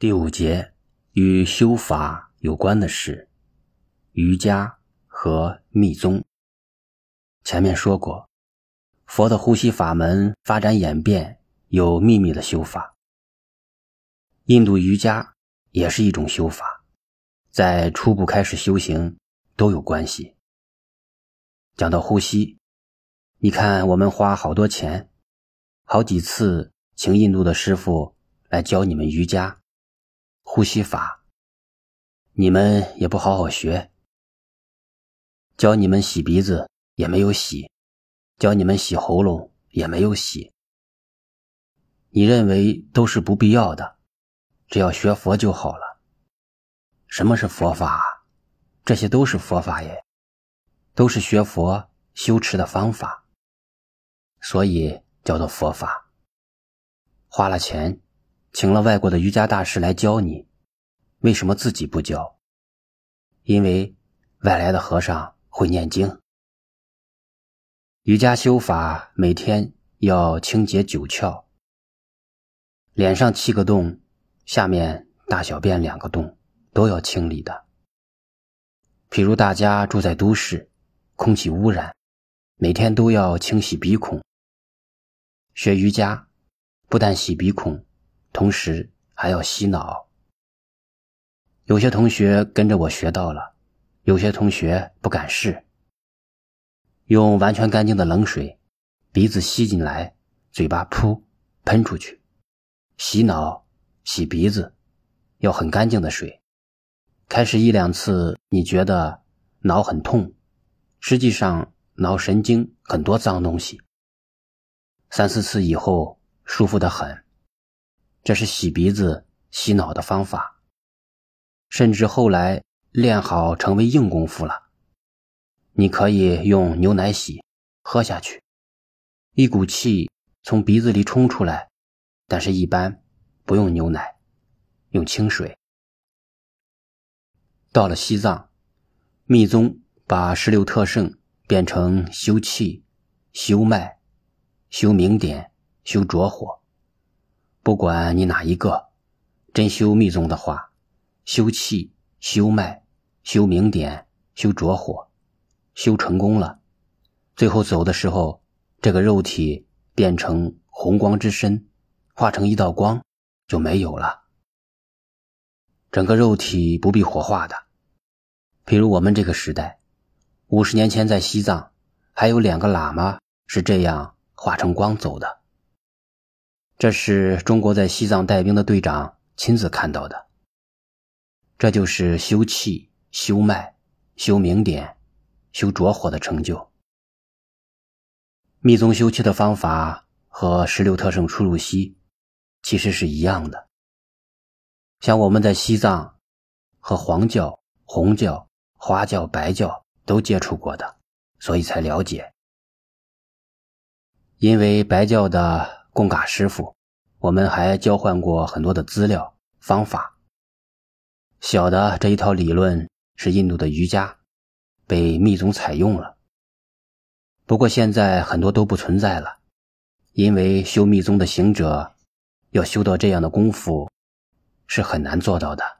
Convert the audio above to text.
第五节与修法有关的是瑜伽和密宗。前面说过，佛的呼吸法门发展演变有秘密的修法。印度瑜伽也是一种修法，在初步开始修行都有关系。讲到呼吸，你看我们花好多钱，好几次请印度的师傅来教你们瑜伽。呼吸法，你们也不好好学。教你们洗鼻子也没有洗，教你们洗喉咙也没有洗。你认为都是不必要的，只要学佛就好了。什么是佛法？这些都是佛法耶，都是学佛修持的方法，所以叫做佛法。花了钱。请了外国的瑜伽大师来教你，为什么自己不教？因为外来的和尚会念经。瑜伽修法每天要清洁九窍，脸上七个洞，下面大小便两个洞都要清理的。譬如大家住在都市，空气污染，每天都要清洗鼻孔。学瑜伽不但洗鼻孔。同时还要洗脑。有些同学跟着我学到了，有些同学不敢试。用完全干净的冷水，鼻子吸进来，嘴巴噗喷出去。洗脑、洗鼻子，要很干净的水。开始一两次，你觉得脑很痛，实际上脑神经很多脏东西。三四次以后，舒服的很。这是洗鼻子、洗脑的方法，甚至后来练好成为硬功夫了。你可以用牛奶洗，喝下去，一股气从鼻子里冲出来。但是，一般不用牛奶，用清水。到了西藏，密宗把十六特胜变成修气、修脉、修明点、修浊火。不管你哪一个，真修密宗的话，修气、修脉、修明点、修着火，修成功了，最后走的时候，这个肉体变成红光之身，化成一道光，就没有了。整个肉体不必火化的。比如我们这个时代，五十年前在西藏，还有两个喇嘛是这样化成光走的。这是中国在西藏带兵的队长亲自看到的。这就是修气、修脉、修明点、修着火的成就。密宗修气的方法和十六特胜出入息其实是一样的。像我们在西藏和黄教、红教、花教、白教都接触过的，所以才了解。因为白教的。贡嘎师傅，我们还交换过很多的资料方法。小的这一套理论是印度的瑜伽，被密宗采用了。不过现在很多都不存在了，因为修密宗的行者要修到这样的功夫，是很难做到的。